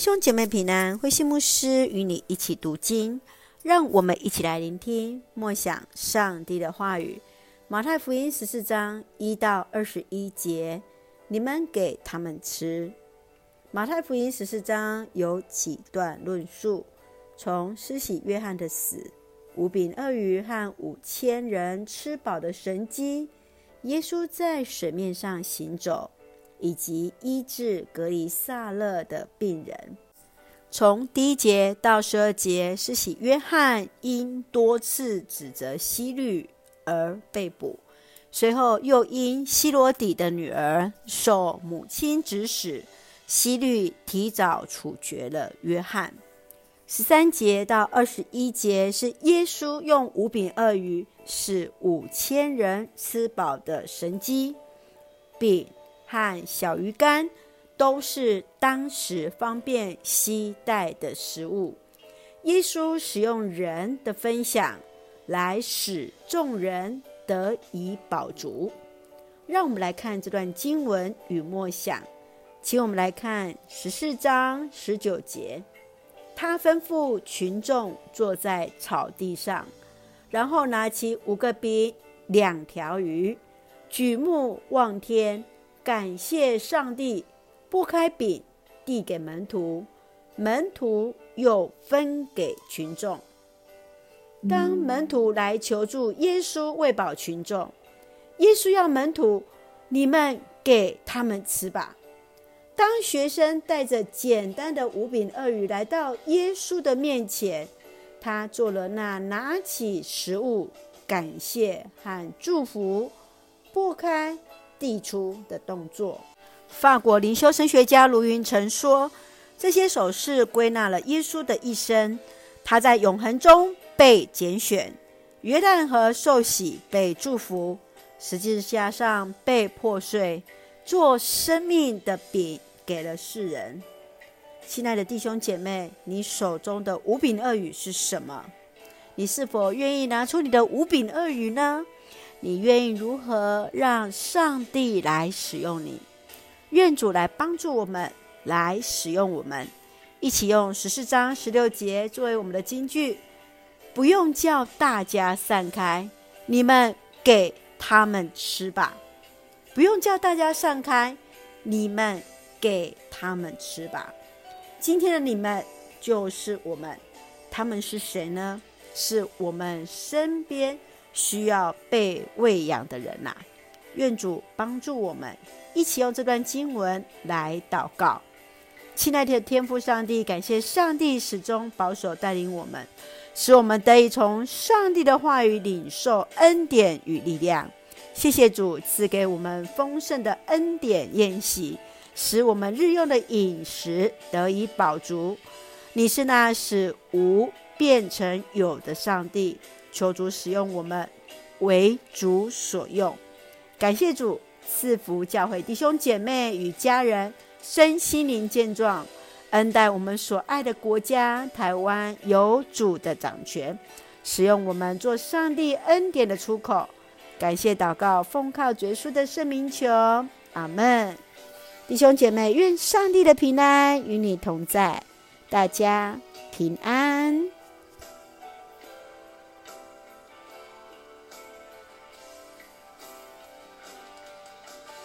兄姐妹平安，慧馨牧师与你一起读经，让我们一起来聆听默想上帝的话语。马太福音十四章一到二十一节，你们给他们吃。马太福音十四章有几段论述，从施洗约翰的死、五饼二鱼和五千人吃饱的神迹，耶稣在水面上行走。以及医治革尼撒勒的病人，从第一节到十二节，是洗约翰因多次指责希律而被捕，随后又因希罗底的女儿受母亲指使，希律提早处决了约翰。十三节到二十一节是耶稣用五饼二鱼使五千人吃饱的神迹，并和小鱼干都是当时方便携带的食物。耶稣使用人的分享来使众人得以饱足。让我们来看这段经文与默想，请我们来看十四章十九节。他吩咐群众坐在草地上，然后拿起五个饼、两条鱼，举目望天。感谢上帝，拨开饼递给门徒，门徒又分给群众。当门徒来求助耶稣喂饱群众，耶稣要门徒：你们给他们吃吧。当学生带着简单的五饼二鱼来到耶稣的面前，他做了那拿起食物、感谢和祝福，拨开。递出的动作。法国灵修神学家卢云曾说：“这些手势归纳了耶稣的一生。他在永恒中被拣选，约旦河受洗被祝福，十字架上被破碎，做生命的饼给了世人。”亲爱的弟兄姐妹，你手中的五饼二鱼是什么？你是否愿意拿出你的五饼二鱼呢？你愿意如何让上帝来使用你？愿主来帮助我们，来使用我们，一起用十四章十六节作为我们的金句。不用叫大家散开，你们给他们吃吧。不用叫大家散开，你们给他们吃吧。今天的你们就是我们，他们是谁呢？是我们身边。需要被喂养的人呐、愿主帮助我们，一起用这段经文来祷告。亲爱的天父上帝，感谢上帝始终保守带领我们，使我们得以从上帝的话语领受恩典与力量。谢谢主赐给我们丰盛的恩典宴席，使我们日用的饮食得以饱足。你是那使无变成有的上帝。求主使用我们，为主所用。感谢主赐福教会弟兄姐妹与家人身心灵健壮，恩待我们所爱的国家台湾有主的掌权，使用我们做上帝恩典的出口。感谢祷告，奉靠主耶稣的圣名求，阿门。弟兄姐妹，愿上帝的平安与你同在，大家平安。